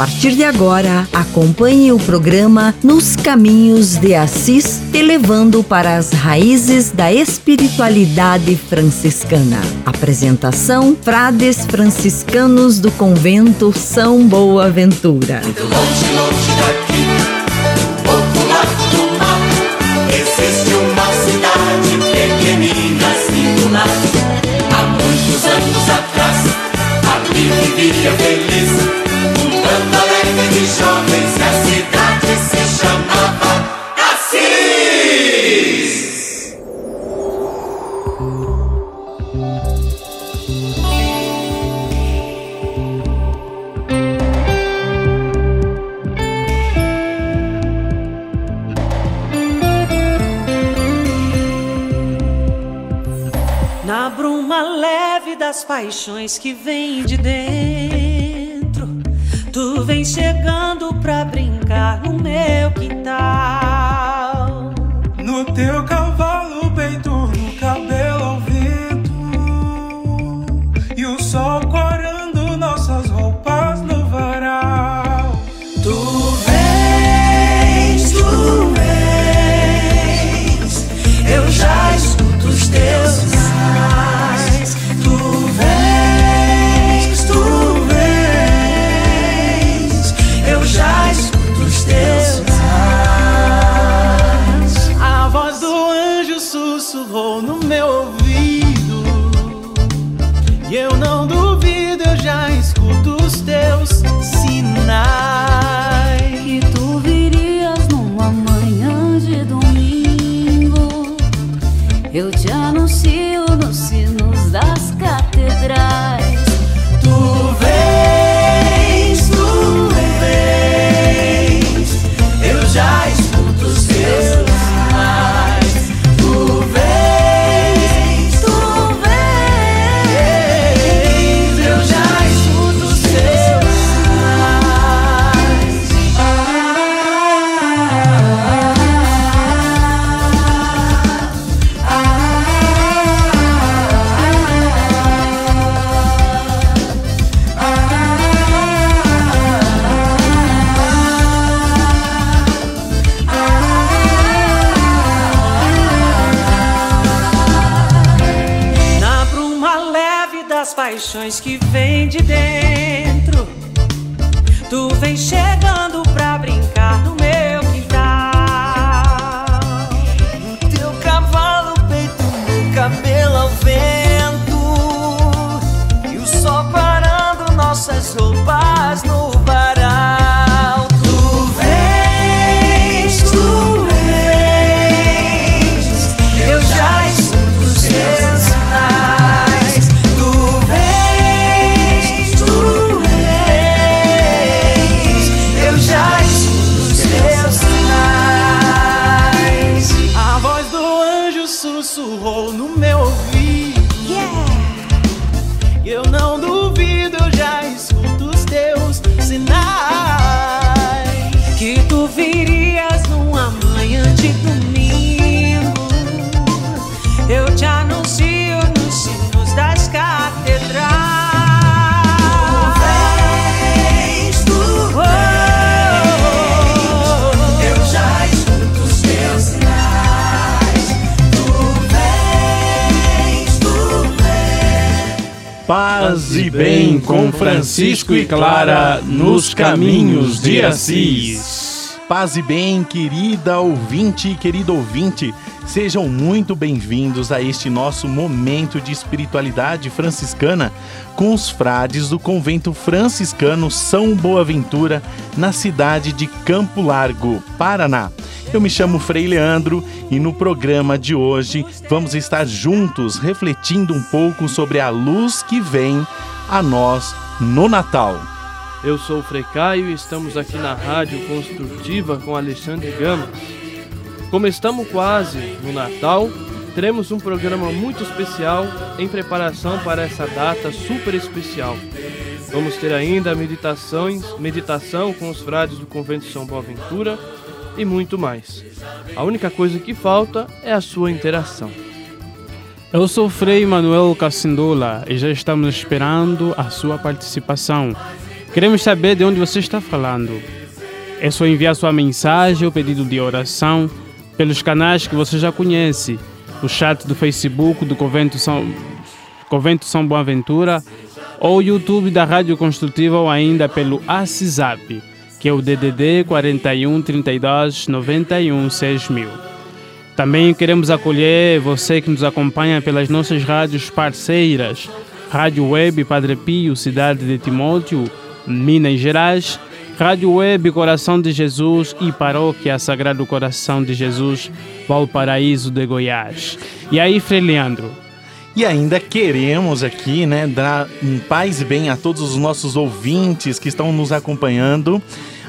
Partir de agora, acompanhe o programa Nos Caminhos de Assis, te levando para as raízes da espiritualidade franciscana. Apresentação: Frades franciscanos do convento São Boaventura. Longe, longe daqui, do mar, existe uma cidade pequenina assim. Há muitos anos atrás, vivia feliz de jovens e a cidade se chamava Assis. Na bruma leve das paixões que vem de dentro vem chegando pra brincar no meu quintal. No teu cavalo, of all. Bem com Francisco e Clara nos caminhos de Assis. Paz e bem, querida ouvinte e querido ouvinte, sejam muito bem-vindos a este nosso momento de espiritualidade franciscana com os frades do convento franciscano São Boaventura, na cidade de Campo Largo, Paraná. Eu me chamo Frei Leandro e no programa de hoje vamos estar juntos refletindo um pouco sobre a luz que vem a nós no Natal. Eu sou o Frei Caio e estamos aqui na Rádio Construtiva com Alexandre Gama. Como estamos quase no Natal, teremos um programa muito especial em preparação para essa data super especial. Vamos ter ainda meditações, meditação com os frades do convento de São Boaventura e muito mais. A única coisa que falta é a sua interação. Eu sou Frei Manuel Cassindola e já estamos esperando a sua participação. Queremos saber de onde você está falando. É só enviar sua mensagem ou pedido de oração pelos canais que você já conhece, o chat do Facebook do Convento São, Convento São Boaventura ou o YouTube da Rádio Construtiva ou ainda pelo ACISAP, que é o DDD 41 32 91 6000. Também queremos acolher você que nos acompanha pelas nossas rádios parceiras, Rádio Web Padre Pio, Cidade de Timóteo, Minas Gerais, Rádio Web Coração de Jesus e Paróquia Sagrado Coração de Jesus, Valparaíso de Goiás. E aí, Frei Leandro? E ainda queremos aqui, né, dar um paz e bem a todos os nossos ouvintes que estão nos acompanhando.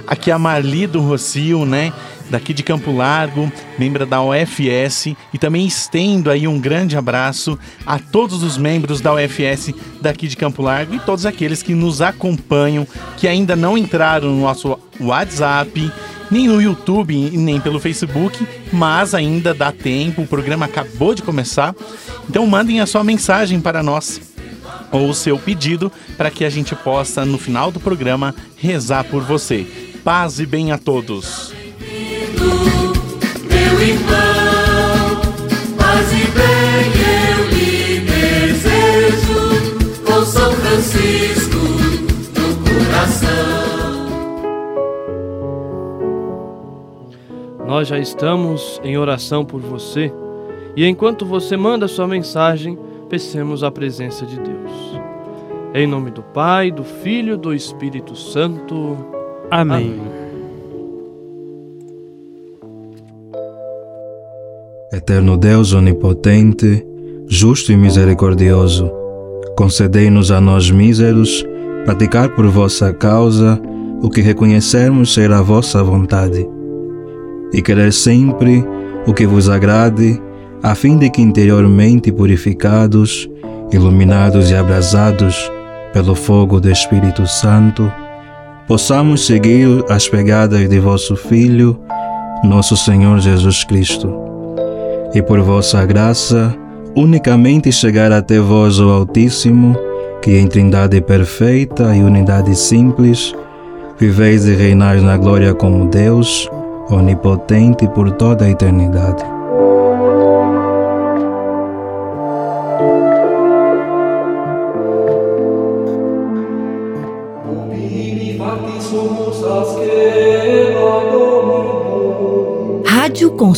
Aqui a Marli do Rocio, né? Daqui de Campo Largo, membro da UFS, e também estendo aí um grande abraço a todos os membros da UFS daqui de Campo Largo e todos aqueles que nos acompanham, que ainda não entraram no nosso WhatsApp, nem no YouTube, nem pelo Facebook, mas ainda dá tempo, o programa acabou de começar. Então mandem a sua mensagem para nós ou o seu pedido para que a gente possa no final do programa rezar por você. Paz e bem a todos irmão, paz e bem eu lhe desejo, com São Francisco no coração. Nós já estamos em oração por você e enquanto você manda sua mensagem, peçamos a presença de Deus. Em nome do Pai, do Filho e do Espírito Santo. Amém. Amém. Eterno Deus onipotente, justo e misericordioso, concedei-nos a nós míseros praticar por vossa causa o que reconhecermos ser a vossa vontade, e querer sempre o que vos agrade, a fim de que interiormente purificados, iluminados e abrasados pelo fogo do Espírito Santo, possamos seguir as pegadas de vosso Filho, nosso Senhor Jesus Cristo e por vossa graça, unicamente chegar até vós, o Altíssimo, que em Trindade perfeita e unidade simples, viveis e reinais na glória como Deus, onipotente por toda a eternidade.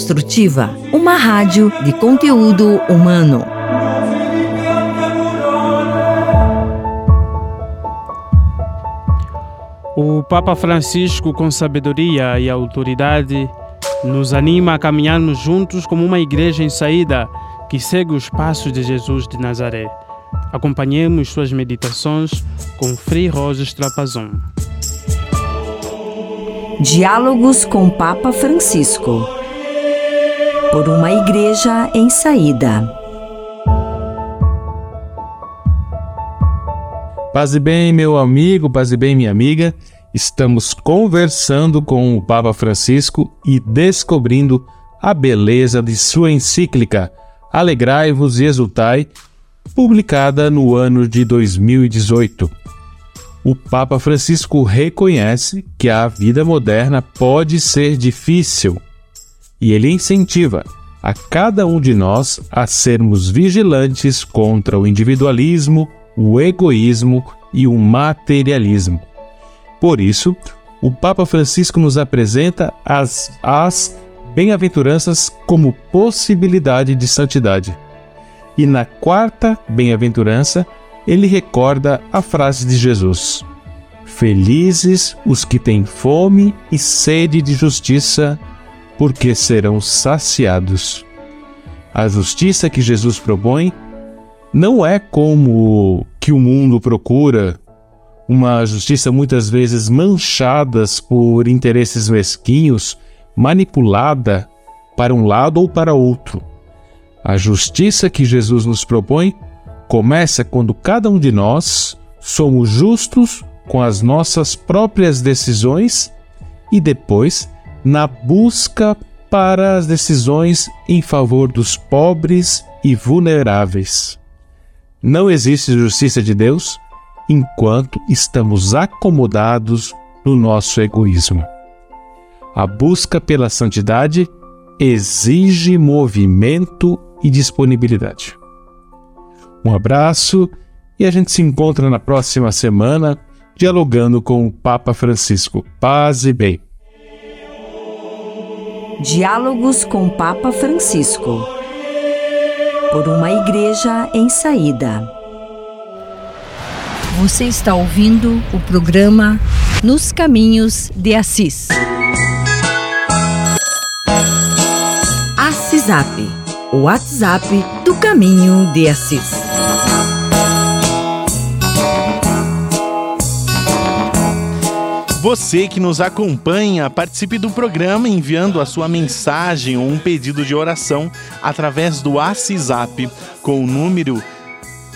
Construtiva, uma rádio de conteúdo humano. O Papa Francisco, com sabedoria e autoridade, nos anima a caminharmos juntos como uma igreja em saída que segue os passos de Jesus de Nazaré. Acompanhemos suas meditações com Frei Roses Trapazon. Diálogos com Papa Francisco por uma igreja em saída. Paz e bem, meu amigo, paz e bem, minha amiga. Estamos conversando com o Papa Francisco e descobrindo a beleza de sua encíclica Alegrai-vos e Exultai, publicada no ano de 2018. O Papa Francisco reconhece que a vida moderna pode ser difícil e ele incentiva a cada um de nós a sermos vigilantes contra o individualismo, o egoísmo e o materialismo. Por isso, o Papa Francisco nos apresenta as, as bem-aventuranças como possibilidade de santidade. E na quarta bem-aventurança, ele recorda a frase de Jesus: Felizes os que têm fome e sede de justiça, porque serão saciados. A justiça que Jesus propõe não é como que o mundo procura, uma justiça muitas vezes manchada por interesses mesquinhos, manipulada para um lado ou para outro. A justiça que Jesus nos propõe começa quando cada um de nós somos justos com as nossas próprias decisões e depois na busca para as decisões em favor dos pobres e vulneráveis. Não existe justiça de Deus enquanto estamos acomodados no nosso egoísmo. A busca pela santidade exige movimento e disponibilidade. Um abraço e a gente se encontra na próxima semana dialogando com o Papa Francisco. Paz e bem. Diálogos com Papa Francisco. Por uma igreja em saída. Você está ouvindo o programa Nos Caminhos de Assis. Assisap, o WhatsApp do Caminho de Assis. Você que nos acompanha, participe do programa enviando a sua mensagem ou um pedido de oração através do WhatsApp com o número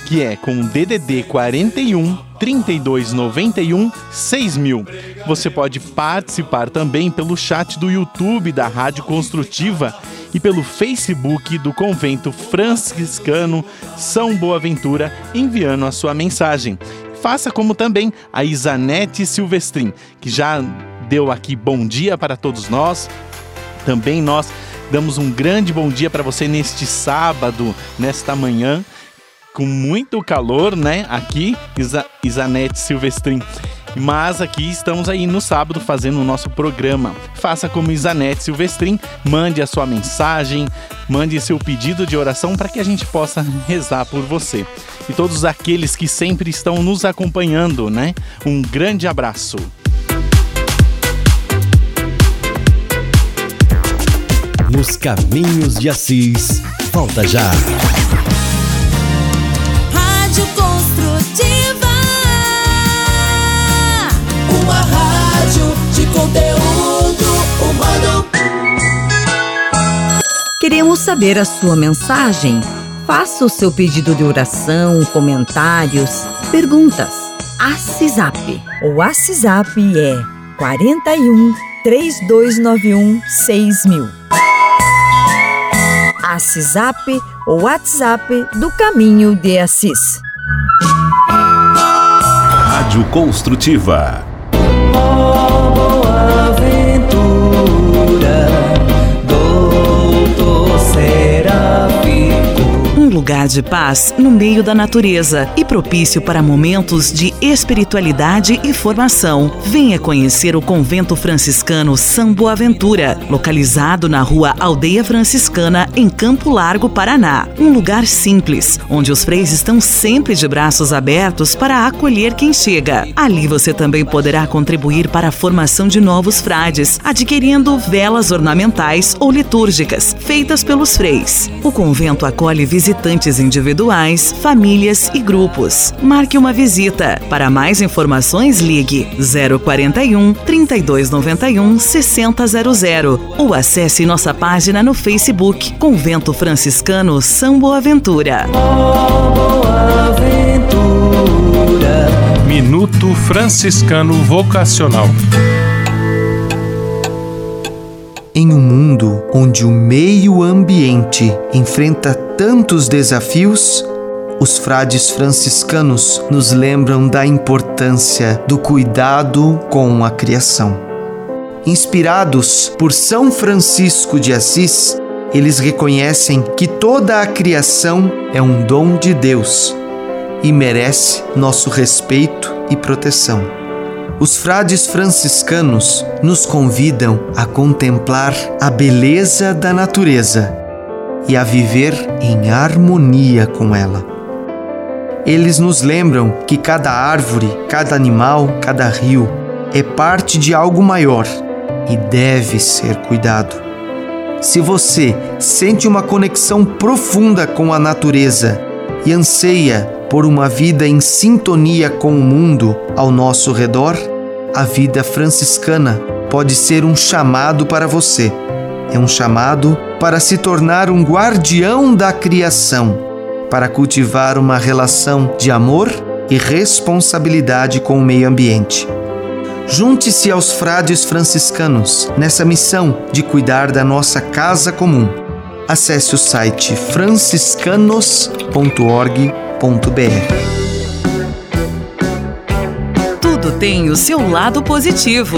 que é com DDD 41 3291 6000. Você pode participar também pelo chat do YouTube da Rádio Construtiva e pelo Facebook do Convento Franciscano São Boaventura, enviando a sua mensagem. Faça como também a Isanete Silvestrin, que já deu aqui bom dia para todos nós. Também nós damos um grande bom dia para você neste sábado, nesta manhã, com muito calor, né? Aqui, Isa Isanete Silvestrin. Mas aqui estamos aí no sábado fazendo o nosso programa. Faça como Isanete Silvestrin, mande a sua mensagem, mande seu pedido de oração para que a gente possa rezar por você. E todos aqueles que sempre estão nos acompanhando, né? Um grande abraço. Nos caminhos de Assis. Volta já. Rádio conteúdo humano. Queremos saber a sua mensagem. Faça o seu pedido de oração, comentários, perguntas. Assisap. O WhatsApp é 41 3291 6000. Assisap, o WhatsApp do Caminho de Assis. Rádio Construtiva. Lugar de paz no meio da natureza e propício para momentos de espiritualidade e formação. Venha conhecer o Convento Franciscano São Boaventura, localizado na rua Aldeia Franciscana, em Campo Largo, Paraná. Um lugar simples, onde os freis estão sempre de braços abertos para acolher quem chega. Ali você também poderá contribuir para a formação de novos frades, adquirindo velas ornamentais ou litúrgicas, feitas pelos freis. O convento acolhe visitantes individuais, famílias e grupos. Marque uma visita. Para mais informações, ligue 041 3291 6000 ou acesse nossa página no Facebook Convento Franciscano São Boaventura. Boa ventura. Minuto Franciscano Vocacional. Em um mundo onde o meio ambiente enfrenta tantos desafios, os frades franciscanos nos lembram da importância do cuidado com a criação. Inspirados por São Francisco de Assis, eles reconhecem que toda a criação é um dom de Deus e merece nosso respeito e proteção. Os frades franciscanos nos convidam a contemplar a beleza da natureza e a viver em harmonia com ela. Eles nos lembram que cada árvore, cada animal, cada rio é parte de algo maior e deve ser cuidado. Se você sente uma conexão profunda com a natureza e anseia por uma vida em sintonia com o mundo ao nosso redor, a vida franciscana pode ser um chamado para você. É um chamado para se tornar um guardião da criação, para cultivar uma relação de amor e responsabilidade com o meio ambiente. Junte-se aos frades franciscanos nessa missão de cuidar da nossa casa comum. Acesse o site franciscanos.org.br. Tudo tem o seu lado positivo.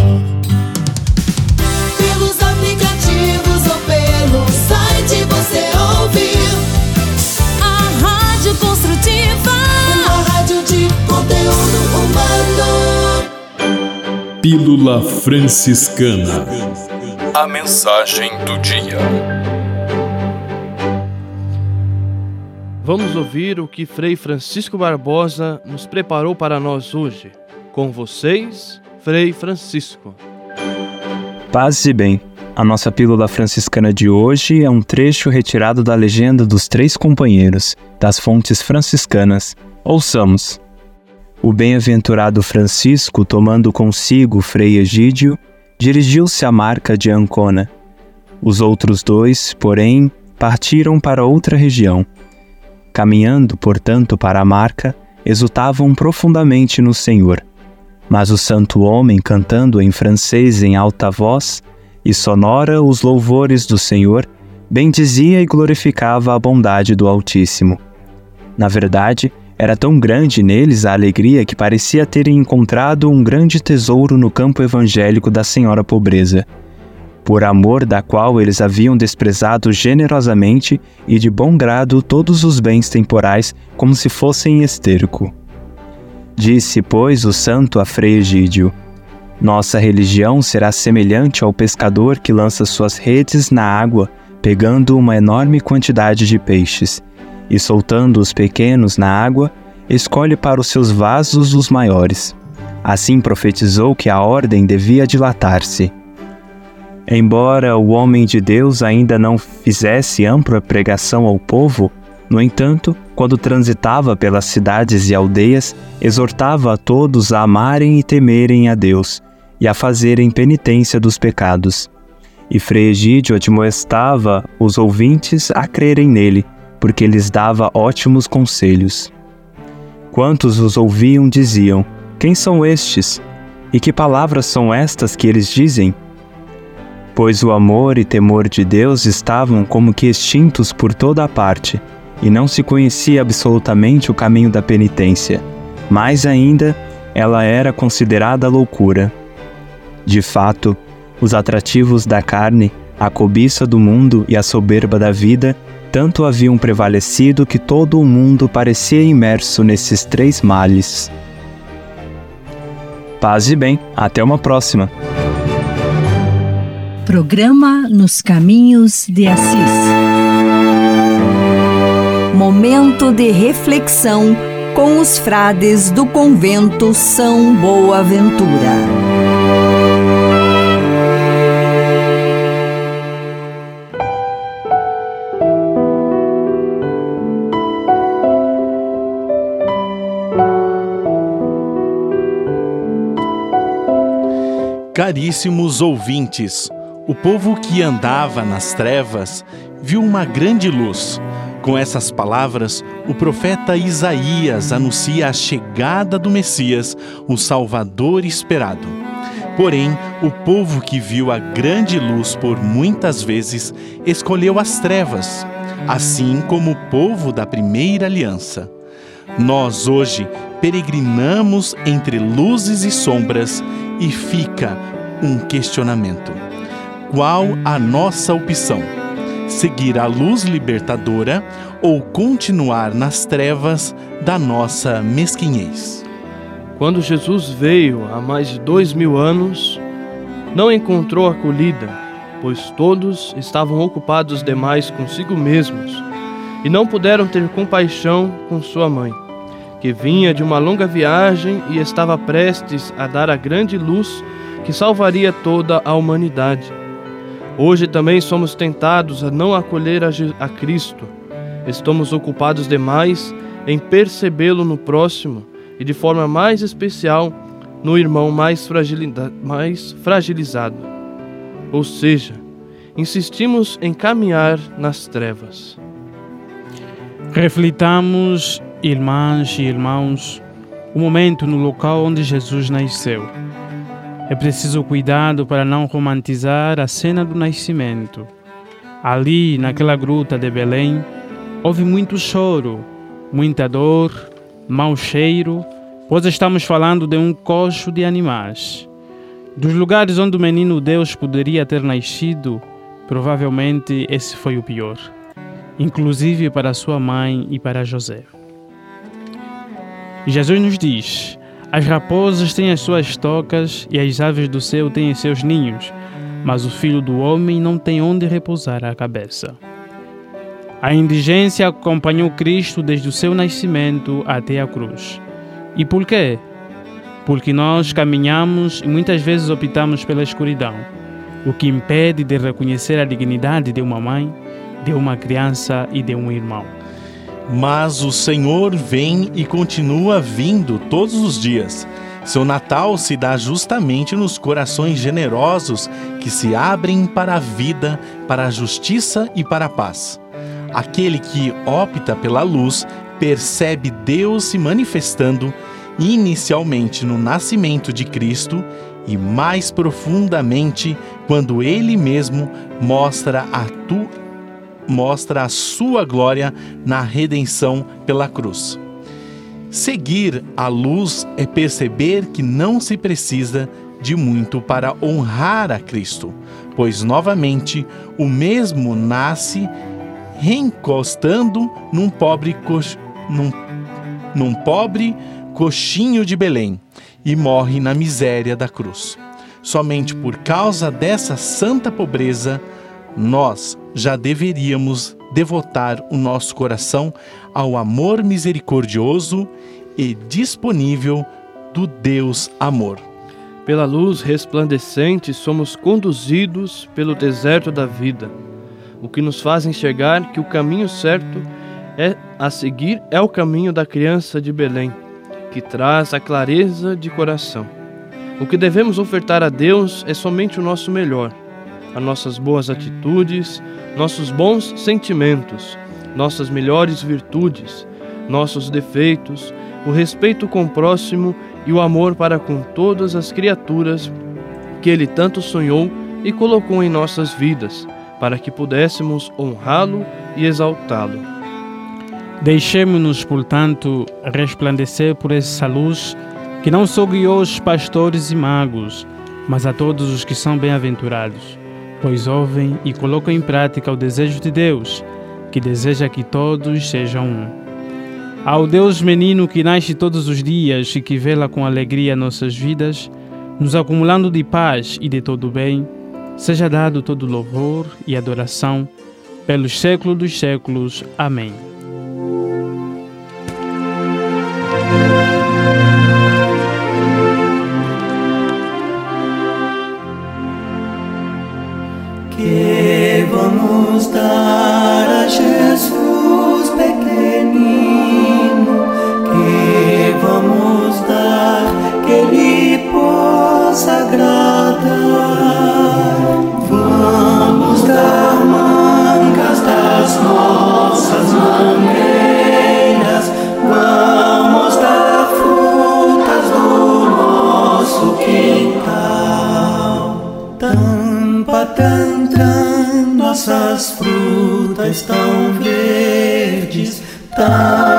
Construtiva. Uma rádio de conteúdo humano. Pílula Franciscana A mensagem do dia. Vamos ouvir o que Frei Francisco Barbosa nos preparou para nós hoje. Com vocês, Frei Francisco. Paz e bem. A nossa pílula franciscana de hoje é um trecho retirado da legenda dos Três Companheiros, das fontes franciscanas. Ouçamos. O bem-aventurado Francisco, tomando consigo Frei Egídio, dirigiu-se à marca de Ancona. Os outros dois, porém, partiram para outra região. Caminhando, portanto, para a marca, exultavam profundamente no Senhor. Mas o santo homem, cantando em francês em alta voz e sonora os louvores do Senhor, bendizia e glorificava a bondade do Altíssimo. Na verdade, era tão grande neles a alegria que parecia terem encontrado um grande tesouro no campo evangélico da Senhora Pobreza por amor da qual eles haviam desprezado generosamente e de bom grado todos os bens temporais como se fossem esterco. Disse, pois, o santo a Frei Egídio: Nossa religião será semelhante ao pescador que lança suas redes na água, pegando uma enorme quantidade de peixes, e soltando os pequenos na água, escolhe para os seus vasos os maiores. Assim profetizou que a ordem devia dilatar-se. Embora o homem de Deus ainda não fizesse ampla pregação ao povo, no entanto, quando transitava pelas cidades e aldeias, exortava a todos a amarem e temerem a Deus e a fazerem penitência dos pecados. E Frei Egídio admoestava os ouvintes a crerem nele, porque lhes dava ótimos conselhos. Quantos os ouviam diziam: Quem são estes? E que palavras são estas que eles dizem? pois o amor e temor de Deus estavam como que extintos por toda a parte, e não se conhecia absolutamente o caminho da penitência. Mais ainda, ela era considerada loucura. De fato, os atrativos da carne, a cobiça do mundo e a soberba da vida tanto haviam prevalecido que todo o mundo parecia imerso nesses três males. Paz e bem, até uma próxima. Programa Nos Caminhos de Assis. Momento de reflexão com os frades do convento São Boaventura. Caríssimos ouvintes, o povo que andava nas trevas viu uma grande luz. Com essas palavras, o profeta Isaías anuncia a chegada do Messias, o Salvador esperado. Porém, o povo que viu a grande luz por muitas vezes escolheu as trevas, assim como o povo da primeira aliança. Nós hoje peregrinamos entre luzes e sombras e fica um questionamento: qual a nossa opção? Seguir a luz libertadora ou continuar nas trevas da nossa mesquinhez? Quando Jesus veio há mais de dois mil anos, não encontrou acolhida, pois todos estavam ocupados demais consigo mesmos e não puderam ter compaixão com sua mãe, que vinha de uma longa viagem e estava prestes a dar a grande luz que salvaria toda a humanidade. Hoje também somos tentados a não acolher a, Cristo. Estamos ocupados demais em percebê-lo no próximo e de forma mais especial no irmão mais, mais fragilizado. Ou seja, insistimos em caminhar nas trevas. Reflitamos, irmãs e irmãos, o momento no local onde Jesus nasceu. É preciso cuidado para não romantizar a cena do nascimento. Ali, naquela gruta de Belém, houve muito choro, muita dor, mau cheiro, pois estamos falando de um coxo de animais. Dos lugares onde o menino Deus poderia ter nascido, provavelmente esse foi o pior, inclusive para sua mãe e para José. Jesus nos diz: As raposas têm as suas tocas e as aves do céu têm seus ninhos, mas o filho do homem não tem onde repousar a cabeça. A indigência acompanhou Cristo desde o seu nascimento até a cruz. E por quê? Porque nós caminhamos e muitas vezes optamos pela escuridão, o que impede de reconhecer a dignidade de uma mãe, de uma criança e de um irmão. Mas o Senhor vem e continua vindo todos os dias. Seu Natal se dá justamente nos corações generosos que se abrem para a vida, para a justiça e para a paz. Aquele que opta pela luz percebe Deus se manifestando inicialmente no nascimento de Cristo e mais profundamente quando ele mesmo mostra a tu mostra a sua glória na redenção pela cruz. Seguir a luz é perceber que não se precisa de muito para honrar a Cristo, pois novamente o mesmo nasce reencostando num pobre, num... num pobre coxinho de Belém e morre na miséria da cruz. Somente por causa dessa santa pobreza, nós já deveríamos devotar o nosso coração ao amor misericordioso e disponível do Deus amor. Pela luz resplandecente somos conduzidos pelo deserto da vida, o que nos faz enxergar que o caminho certo é a seguir é o caminho da criança de Belém, que traz a clareza de coração. O que devemos ofertar a Deus é somente o nosso melhor, as nossas boas atitudes, nossos bons sentimentos, nossas melhores virtudes, nossos defeitos, o respeito com o próximo e o amor para com todas as criaturas que Ele tanto sonhou e colocou em nossas vidas, para que pudéssemos honrá-lo e exaltá-lo. Deixemos-nos, portanto, resplandecer por essa luz que não só guiou os pastores e magos, mas a todos os que são bem-aventurados, pois ouvem e colocam em prática o desejo de Deus, que deseja que todos sejam um. Ao Deus menino que nasce todos os dias e que vela com alegria nossas vidas, nos acumulando de paz e de todo bem, seja dado todo louvor e adoração pelos séculos dos séculos. Amém. Frutas tão verdes. Tampa,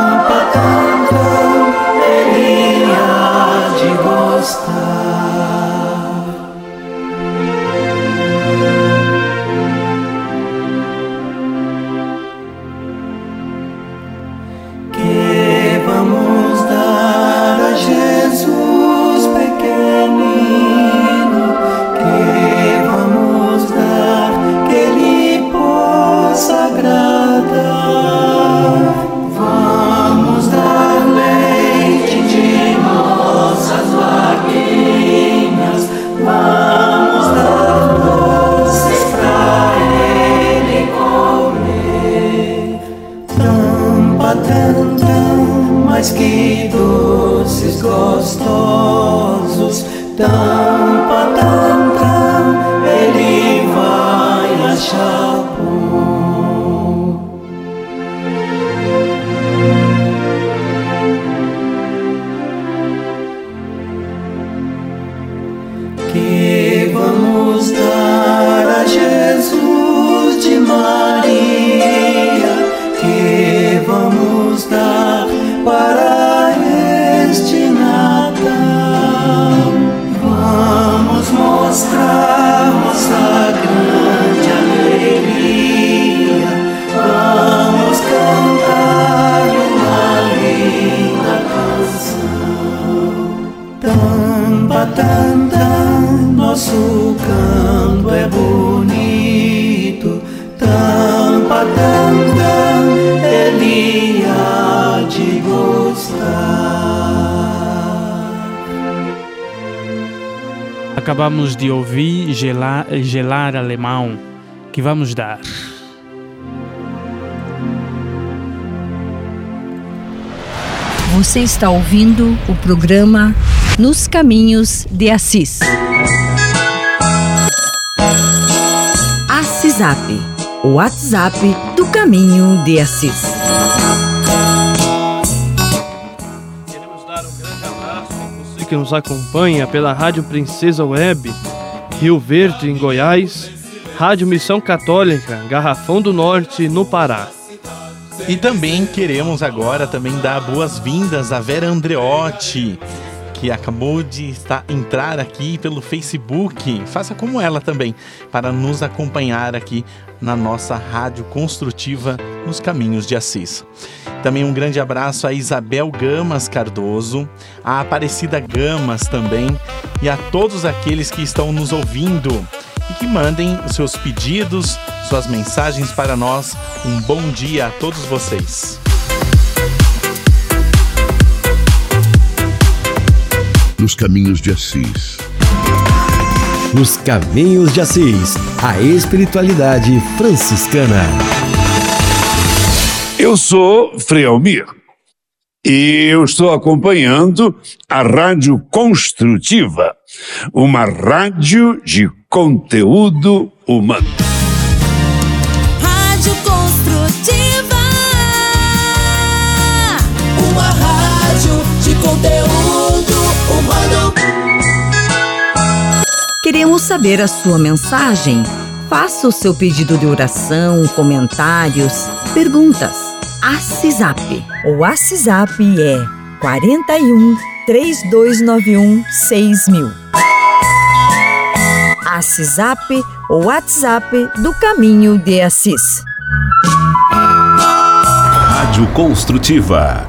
De ouvir gelar, gelar alemão que vamos dar. Você está ouvindo o programa Nos Caminhos de Assis. Assisap, o WhatsApp do Caminho de Assis. Que nos acompanha pela Rádio Princesa Web, Rio Verde, em Goiás, Rádio Missão Católica, Garrafão do Norte, no Pará. E também queremos agora também dar boas-vindas à Vera Andreotti, que acabou de estar, entrar aqui pelo Facebook. Faça como ela também, para nos acompanhar aqui na nossa rádio construtiva nos Caminhos de Assis. Também um grande abraço a Isabel Gamas Cardoso, a Aparecida Gamas também e a todos aqueles que estão nos ouvindo e que mandem seus pedidos, suas mensagens para nós. Um bom dia a todos vocês. Nos caminhos de Assis. Nos Caminhos de Assis, a espiritualidade franciscana. Eu sou Frei Almir e eu estou acompanhando a Rádio Construtiva, uma rádio de conteúdo humano. Queremos saber a sua mensagem. Faça o seu pedido de oração, comentários, perguntas. Assisap. O WhatsApp é 41 3291 6000. Assisap, o WhatsApp do Caminho de Assis. Rádio Construtiva.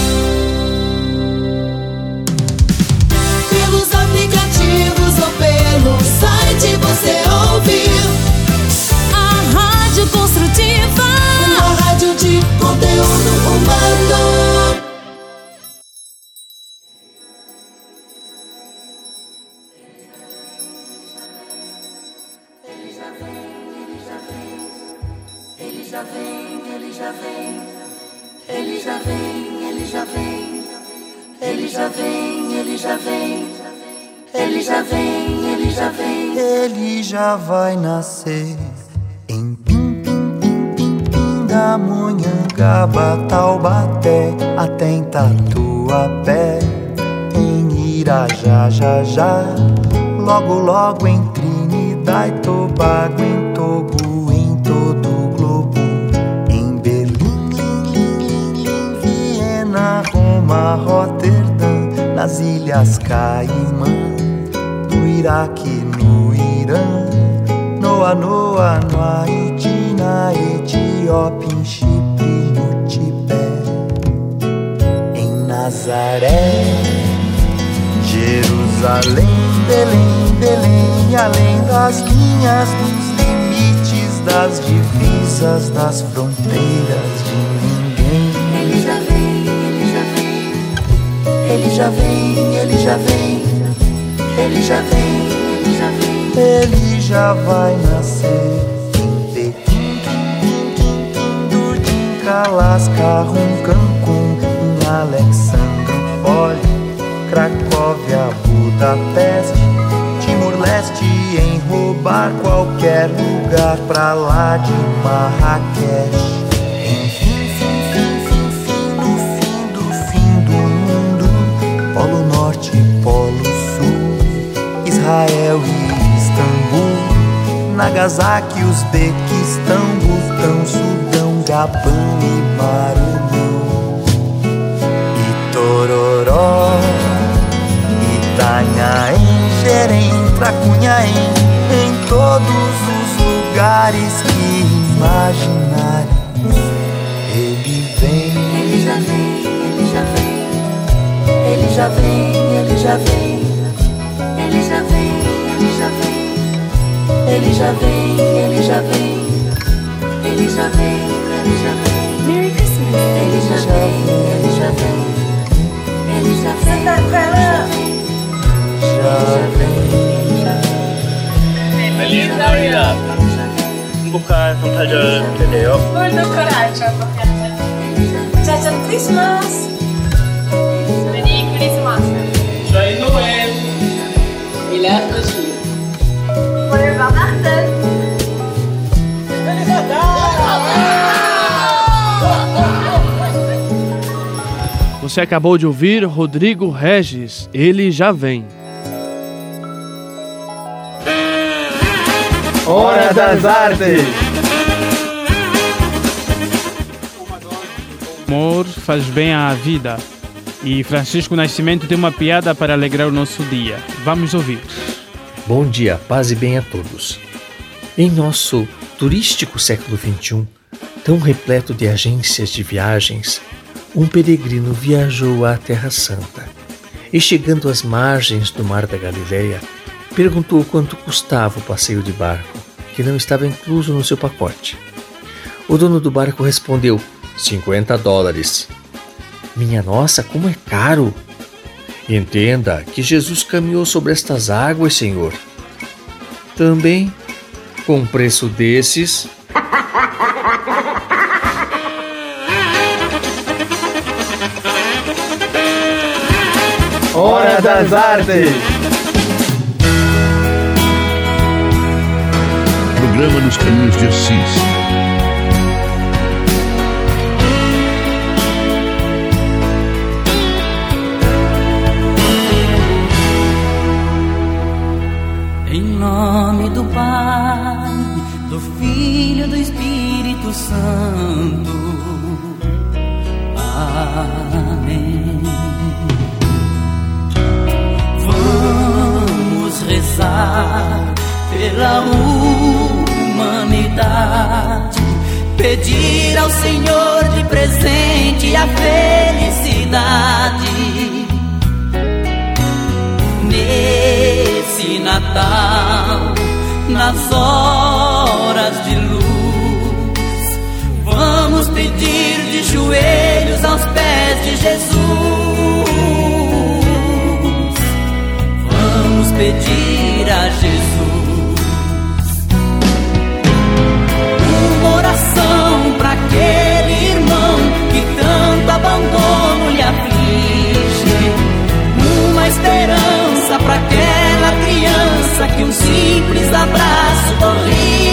Nascer. Em Pim, Pim, Pim, Pim, Pim da Monhangaba, Taubaté, até em Tatuapé, em Irajá, já, já, logo, logo em Trinidad Tobago, em Togo, em todo o globo, em Berlim, Viena, Roma, Roterdã, nas Ilhas Caimã, no Iraque, Noa, Noa, no Haiti, na Etiópia, em Chipre, no Tibete, em Nazaré, Jerusalém Belém, Belém, além das linhas, dos limites, das divisas, das fronteiras de ninguém. Ele já vem, ele já vem. Ele já vem, ele já vem. Ele já vem, ele já vem. Ele já vai nascer Pequim, Dudim, Kalasca, Rum, Cancún, em Alexandropole, Cracóvia, Budapeste, Timor-Leste, em roubar qualquer lugar pra lá de Marrakech. Enfim, fim, fim, fim, fim do fim do mundo, Polo Norte, Polo Sul, Israel e Istambul, Nagasaki, Uzbequistão, Butão, Sudão, Gabão e Maranhão, e Tororó, Itanhaém, Xerém, Tracunhaém, em todos os lugares que imaginarem. Ele vem, Ele já vem, ele já vem. Ele já vem, ele já vem. Ele já vem, ele já vem. Ele já vem, ele já vem. Merry Christmas. Ele já vem, ele já vem. Ele já vem. Santa Clara. já vem. Feliz Navidad. 행복한 성탄절 되세요. Buenos coração. Tchau, Christmas. Merry Christmas. Joyeux Noël. Hilaire aussi. Joyeux Você acabou de ouvir Rodrigo Regis, ele já vem. Hora das Artes. Amor faz bem à vida. E Francisco Nascimento tem uma piada para alegrar o nosso dia. Vamos ouvir. Bom dia, paz e bem a todos. Em nosso turístico século XXI, tão repleto de agências de viagens, um peregrino viajou à Terra Santa e, chegando às margens do Mar da Galileia, perguntou quanto custava o passeio de barco, que não estava incluso no seu pacote. O dono do barco respondeu: 50 dólares. Minha nossa, como é caro! Entenda que Jesus caminhou sobre estas águas, Senhor. Também, com preço desses, Hora das Artes. Programa nos caminhos de Assis. Em nome do Pai, do Filho e do Espírito Santo. Amém. Pela humanidade, pedir ao Senhor de presente a felicidade. Nesse Natal, nas horas de luz, vamos pedir de joelhos aos pés de Jesus. Vamos pedir a Jesus abandono lhe aflige, uma esperança para aquela criança que um simples abraço corrige.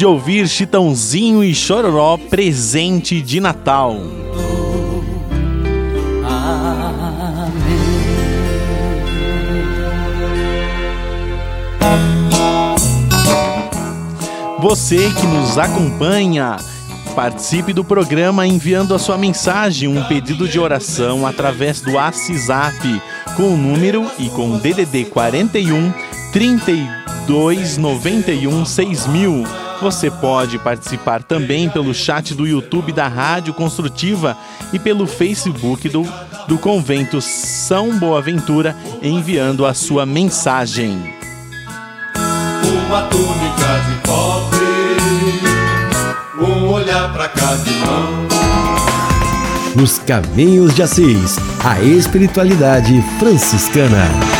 De ouvir Chitãozinho e Chororó presente de Natal. Você que nos acompanha, participe do programa enviando a sua mensagem, um pedido de oração através do WhatsApp com o número e com DDD 41 32 91 6000. Você pode participar também pelo chat do YouTube da Rádio Construtiva e pelo Facebook do, do Convento São Boaventura, enviando a sua mensagem. Uma túnica de pobre, um olhar pra cada irmão. Nos Caminhos de Assis, a espiritualidade franciscana.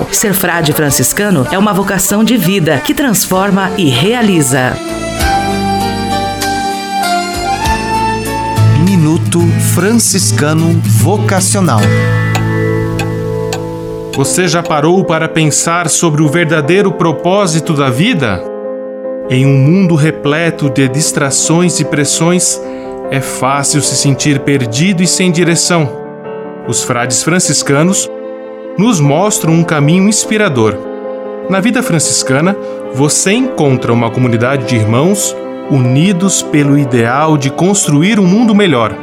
Ser frade franciscano é uma vocação de vida que transforma e realiza. Minuto Franciscano Vocacional. Você já parou para pensar sobre o verdadeiro propósito da vida? Em um mundo repleto de distrações e pressões, é fácil se sentir perdido e sem direção. Os frades franciscanos nos mostram um caminho inspirador. Na vida franciscana, você encontra uma comunidade de irmãos unidos pelo ideal de construir um mundo melhor.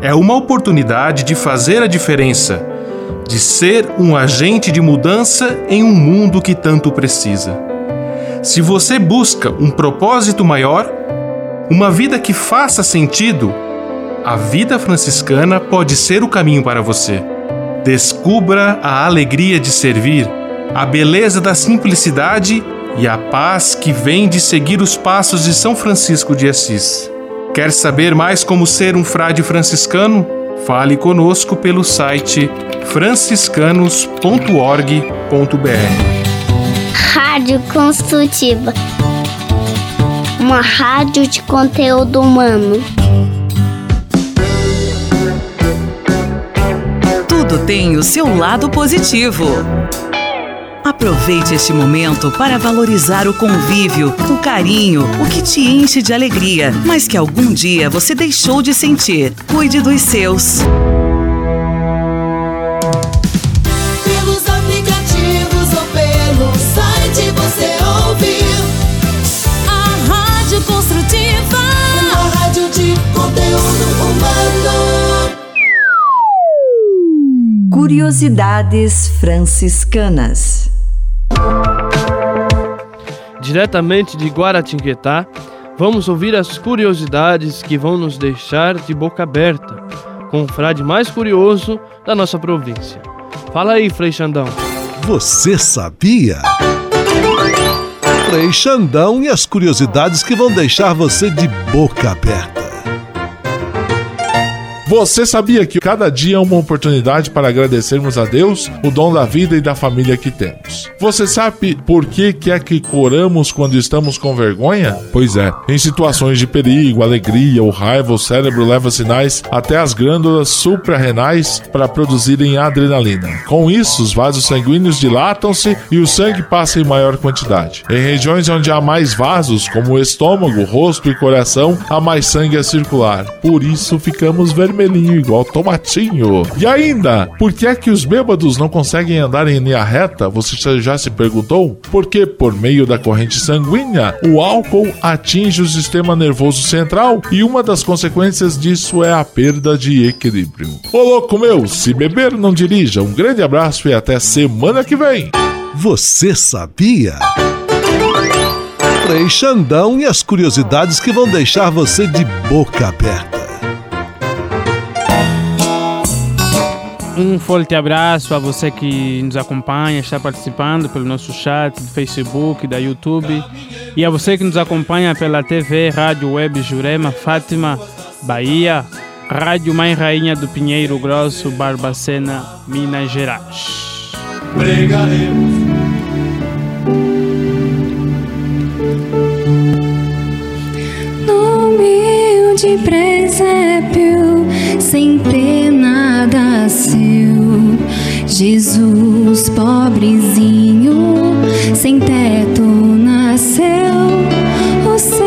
É uma oportunidade de fazer a diferença, de ser um agente de mudança em um mundo que tanto precisa. Se você busca um propósito maior, uma vida que faça sentido, a vida franciscana pode ser o caminho para você. Descubra a alegria de servir, a beleza da simplicidade e a paz que vem de seguir os passos de São Francisco de Assis. Quer saber mais como ser um frade franciscano? Fale conosco pelo site franciscanos.org.br. Rádio Construtiva. uma rádio de conteúdo humano. Tudo tem o seu lado positivo. Aproveite este momento para valorizar o convívio, o carinho, o que te enche de alegria, mas que algum dia você deixou de sentir. Cuide dos seus. Pelos aplicativos ou pelo site você a Rádio Construtiva. Uma rádio de conteúdo humano. Curiosidades franciscanas. Diretamente de Guaratinguetá, vamos ouvir as curiosidades que vão nos deixar de boca aberta, com o frade mais curioso da nossa província. Fala aí, Frei Xandão. Você sabia? Frei Xandão e as curiosidades que vão deixar você de boca aberta. Você sabia que cada dia é uma oportunidade para agradecermos a Deus o dom da vida e da família que temos? Você sabe por que, que é que coramos quando estamos com vergonha? Pois é, em situações de perigo, alegria ou raiva, o cérebro leva sinais até as glândulas suprarrenais para produzirem adrenalina. Com isso, os vasos sanguíneos dilatam-se e o sangue passa em maior quantidade. Em regiões onde há mais vasos, como o estômago, rosto e coração, há mais sangue a circular. Por isso ficamos vermelhos vermelhinho, igual tomatinho. E ainda, por que é que os bêbados não conseguem andar em linha reta? Você já se perguntou? Porque, por meio da corrente sanguínea, o álcool atinge o sistema nervoso central e uma das consequências disso é a perda de equilíbrio. Ô louco meu, se beber, não dirija. Um grande abraço e até semana que vem. Você sabia? Frei Xandão e as curiosidades que vão deixar você de boca aberta. Um forte abraço a você que nos acompanha, está participando pelo nosso chat do Facebook, da YouTube. E a você que nos acompanha pela TV, Rádio Web Jurema, Fátima, Bahia, Rádio Mãe Rainha do Pinheiro Grosso, Barbacena, Minas Gerais. Presépio, sem. Jesus, pobrezinho, sem teto nasceu. Os céus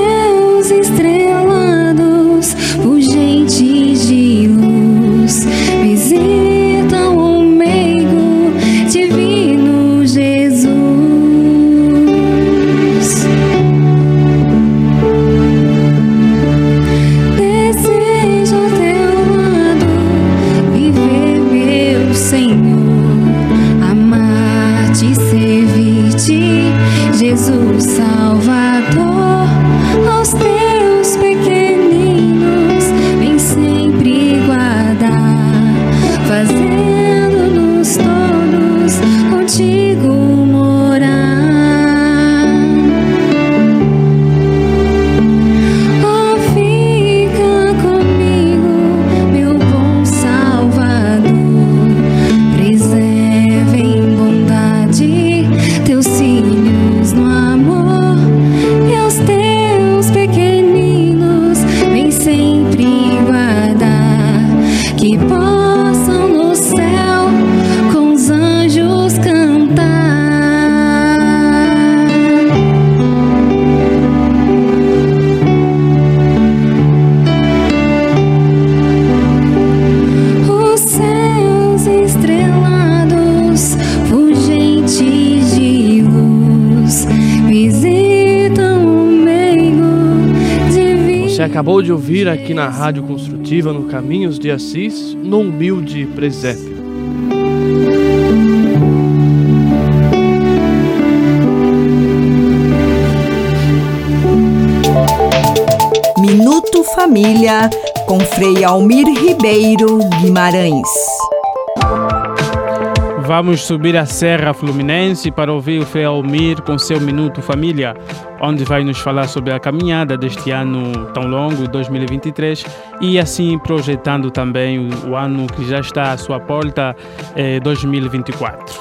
acabou de ouvir aqui na Rádio Construtiva, no Caminhos de Assis, no humilde presépio. Minuto Família com Frei Almir Ribeiro Guimarães. Vamos subir a Serra Fluminense para ouvir o Frei Almir com seu Minuto Família, onde vai nos falar sobre a caminhada deste ano tão longo, 2023, e assim projetando também o, ano que já está à sua porta, eh, 2024.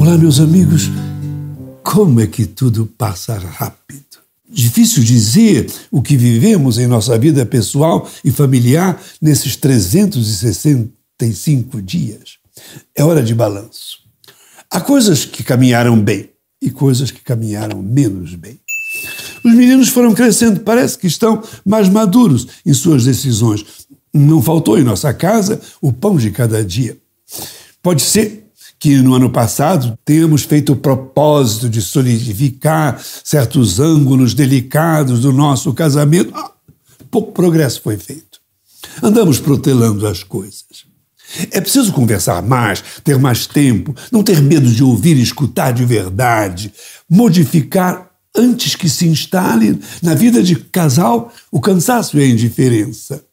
Olá, meus amigos, como é que tudo passa rápido? Difícil dizer o que vivemos em nossa vida pessoal e familiar nesses 365 dias. É hora de balanço. Há coisas que caminharam bem e coisas que caminharam menos bem. Os meninos foram crescendo, parece que estão mais maduros em suas decisões. Não faltou em nossa casa o pão de cada dia. Pode ser que no ano passado temos feito o propósito de solidificar certos ângulos delicados do nosso casamento. Ah, pouco progresso foi feito. Andamos protelando as coisas. É preciso conversar mais, ter mais tempo, não ter medo de ouvir e escutar de verdade, modificar antes que se instale na vida de casal o cansaço e a indiferença.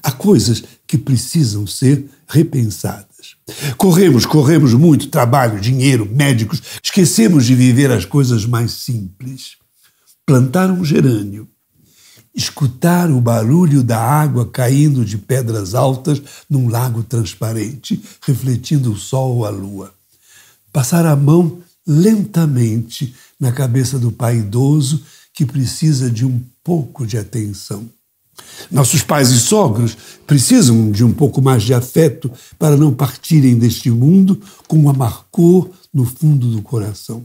Há coisas que precisam ser repensadas. Corremos, corremos muito, trabalho, dinheiro, médicos, esquecemos de viver as coisas mais simples. Plantar um gerânio, escutar o barulho da água caindo de pedras altas num lago transparente, refletindo o sol ou a lua. Passar a mão lentamente na cabeça do pai idoso que precisa de um pouco de atenção. Nossos pais e sogros precisam de um pouco mais de afeto para não partirem deste mundo com um amargor no fundo do coração.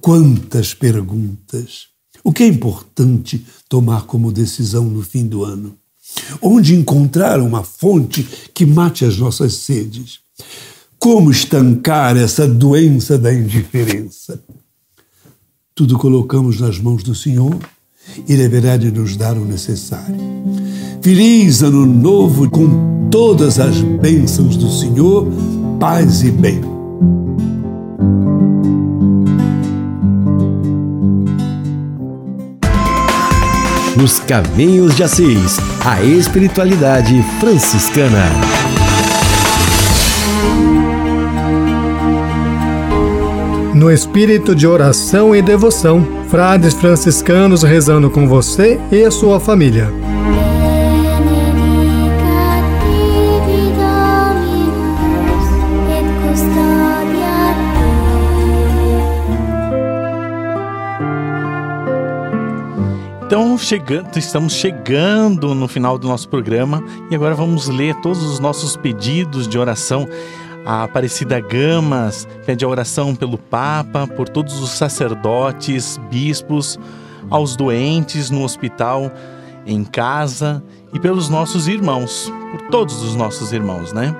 Quantas perguntas! O que é importante tomar como decisão no fim do ano? Onde encontrar uma fonte que mate as nossas sedes? Como estancar essa doença da indiferença? Tudo colocamos nas mãos do Senhor ele haverá de nos dar o necessário. Feliz Ano Novo com todas as bênçãos do Senhor, paz e bem. Nos Caminhos de Assis, a espiritualidade franciscana. No espírito de oração e devoção, frades franciscanos rezando com você e a sua família. Então, chegando, estamos chegando no final do nosso programa e agora vamos ler todos os nossos pedidos de oração a Aparecida Gamas pede a oração pelo Papa, por todos os sacerdotes, bispos, aos doentes no hospital, em casa e pelos nossos irmãos, por todos os nossos irmãos, né?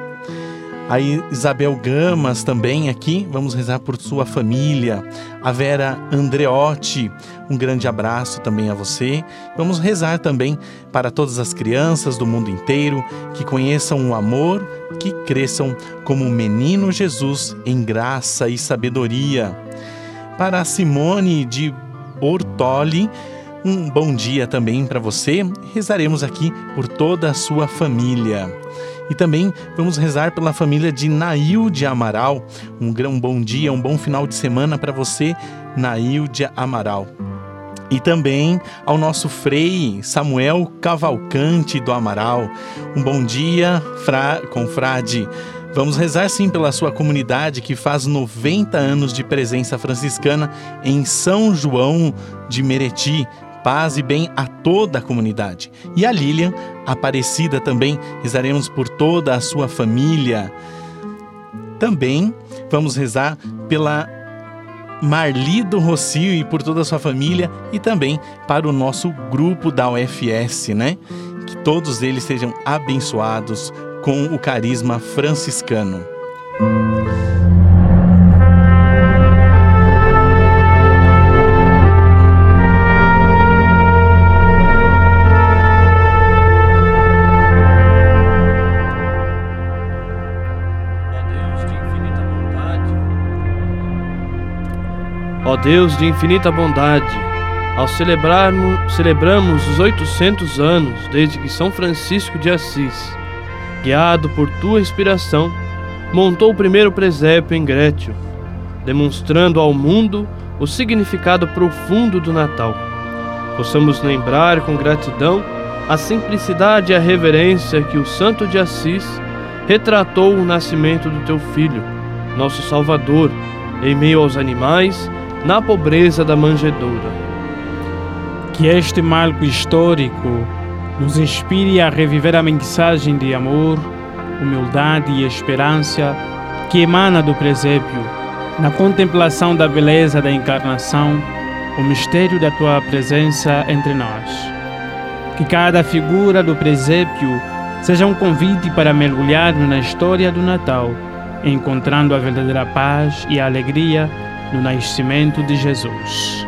A Isabel Gamas também aqui, vamos rezar por sua família. A Vera Andreotti, um grande abraço também a você. Vamos rezar também para todas as crianças do mundo inteiro que conheçam o amor, que cresçam como o menino Jesus em graça e sabedoria. Para a Simone de Bortoli, um bom dia também para você. Rezaremos aqui por toda a sua família. E também vamos rezar pela família de Nailde Amaral. Um, um bom dia, um bom final de semana para você, Nailde Amaral. E também ao nosso frei Samuel Cavalcante do Amaral. Um bom dia, fra... confrade. Vamos rezar sim pela sua comunidade que faz 90 anos de presença franciscana em São João de Mereti, paz e bem a toda a comunidade. E a Lilian, Aparecida também, rezaremos por toda a sua família. Também vamos rezar pela Marlido Rocio e por toda a sua família e também para o nosso grupo da UFS, né? Que todos eles sejam abençoados com o carisma franciscano. Deus de infinita bondade, ao celebrarmos, celebramos os 800 anos desde que São Francisco de Assis, guiado por tua inspiração, montou o primeiro presépio em Grétio, demonstrando ao mundo o significado profundo do Natal. Possamos lembrar com gratidão a simplicidade e a reverência que o Santo de Assis retratou o nascimento do teu filho nosso Salvador, em meio aos animais, na pobreza da manjedoura. Que este marco histórico nos inspire a reviver a mensagem de amor, humildade e esperança que emana do presépio, na contemplação da beleza da encarnação, o mistério da tua presença entre nós. Que cada figura do presépio seja um convite para mergulharmos na história do Natal, encontrando a verdadeira paz e a alegria no nascimento de Jesus.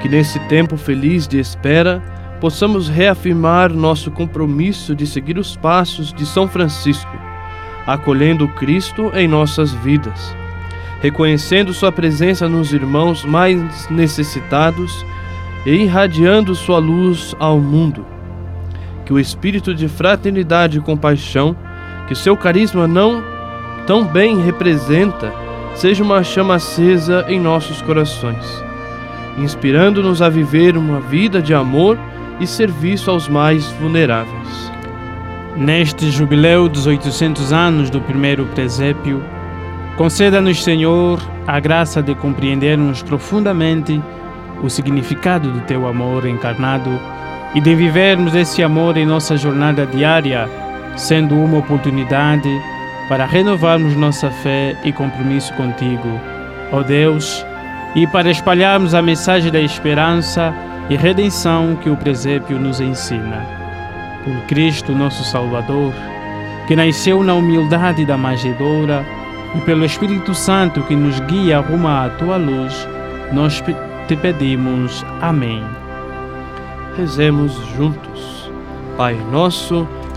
Que nesse tempo feliz de espera, possamos reafirmar nosso compromisso de seguir os passos de São Francisco, acolhendo Cristo em nossas vidas, reconhecendo Sua presença nos irmãos mais necessitados e irradiando Sua luz ao mundo. Que o espírito de fraternidade e compaixão, que seu carisma não tão bem representa, seja uma chama acesa em nossos corações, inspirando-nos a viver uma vida de amor e serviço aos mais vulneráveis. Neste jubileu dos 800 anos do primeiro presépio, conceda-nos, Senhor, a graça de compreendermos profundamente o significado do teu amor encarnado e de vivermos esse amor em nossa jornada diária, sendo uma oportunidade para renovarmos nossa fé e compromisso contigo, ó Deus, e para espalharmos a mensagem da esperança e redenção que o presépio nos ensina. Por Cristo, nosso Salvador, que nasceu na humildade da manjedoura, e pelo Espírito Santo que nos guia rumo à tua luz, nós te pedimos. Amém. Rezemos juntos. Pai nosso,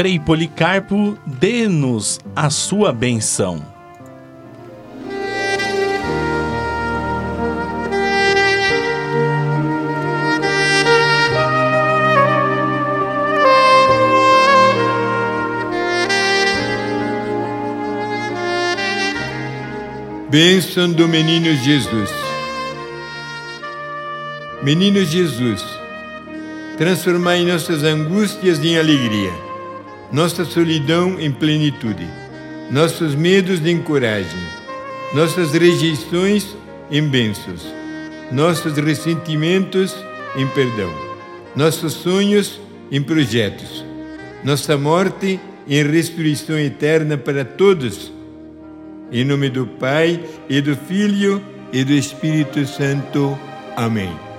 Frei Policarpo, dê-nos a sua benção. Bênção do Menino Jesus. Menino Jesus, transformai nossas angústias em alegria, nossa solidão em plenitude, nossos medos em coragem, nossas rejeições em bênçãos, nossos ressentimentos em perdão, nossos sonhos em projetos, nossa morte em ressurreição eterna para todos. Em nome do Pai, e do Filho, e do Espírito Santo. Amém.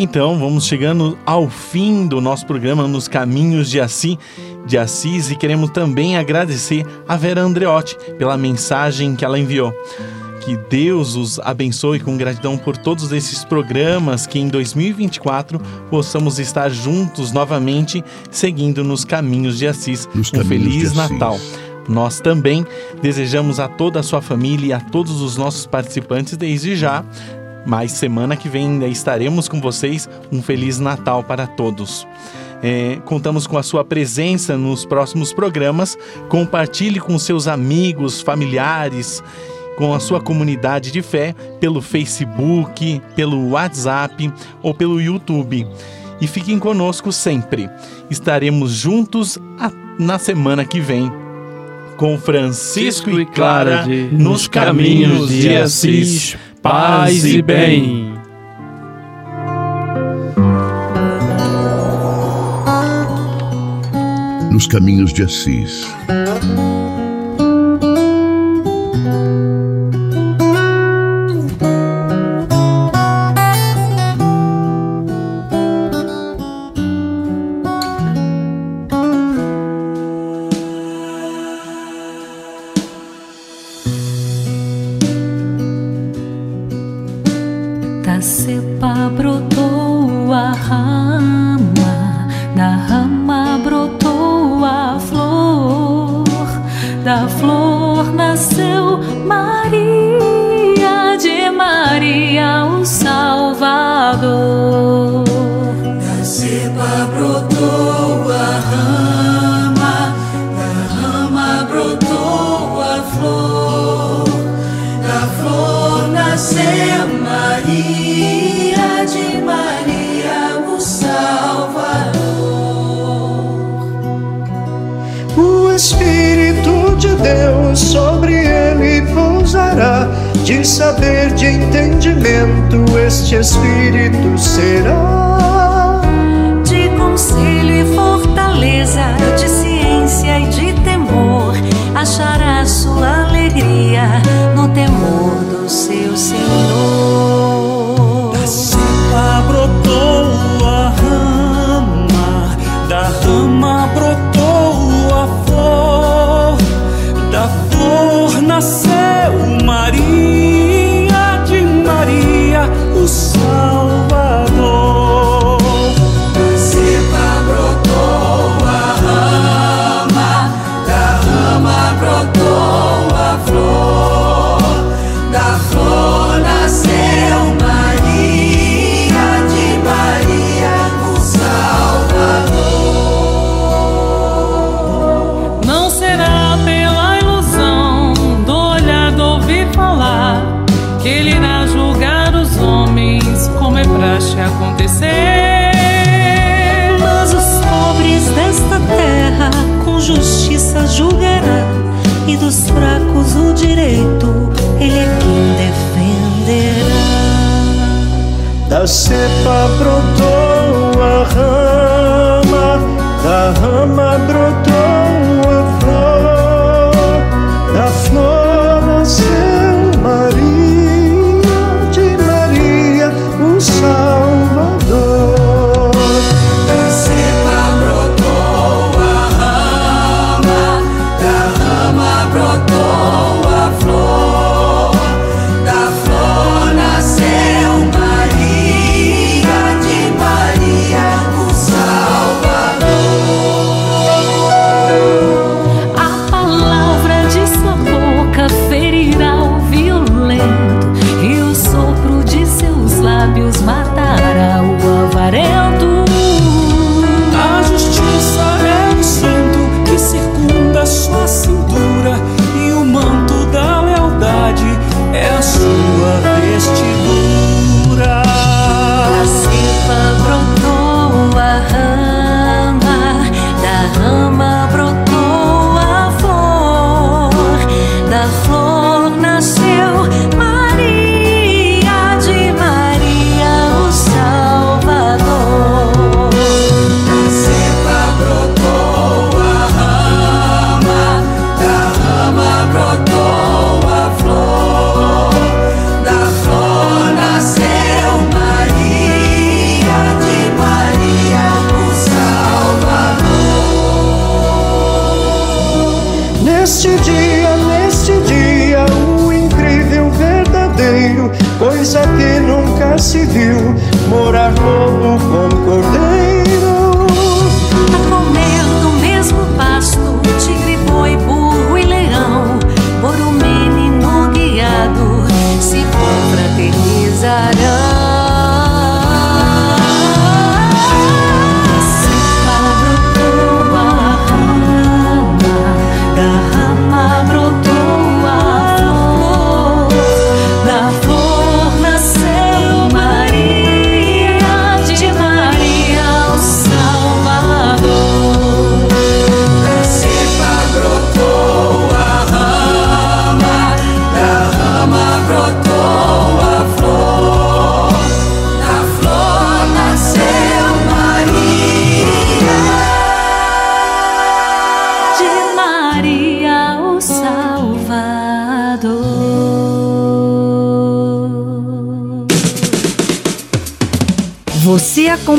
Então, vamos chegando ao fim do nosso programa Nos Caminhos de Assis, de Assis e queremos também agradecer a Vera Andreotti pela mensagem que ela enviou. Que Deus os abençoe com gratidão por todos esses programas, que em 2024 possamos estar juntos novamente, seguindo nos caminhos de Assis. Nos um Feliz de Assis. Natal. Nós também desejamos a toda a sua família e a todos os nossos participantes desde já mas semana que vem ainda estaremos com vocês. Um Feliz Natal para todos. É, contamos com a sua presença nos próximos programas. Compartilhe com seus amigos, familiares, com a sua comunidade de fé pelo Facebook, pelo WhatsApp ou pelo YouTube. E fiquem conosco sempre. Estaremos juntos a- na semana que vem com Francisco e Clara nos caminhos de Assis. Paz e bem. Nos caminhos de Assis.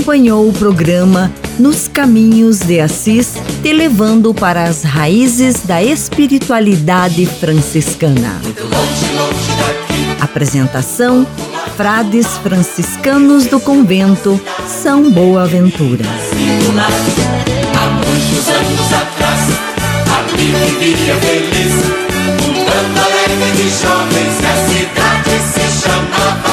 acompanhou o programa Nos Caminhos de Assis, te levando para as raízes da espiritualidade franciscana. Apresentação: Frades franciscanos do convento São Boaventura. Há muitos anos atrás, a vida vivia feliz, um tanto alegre de jovens e a cidade se chamava.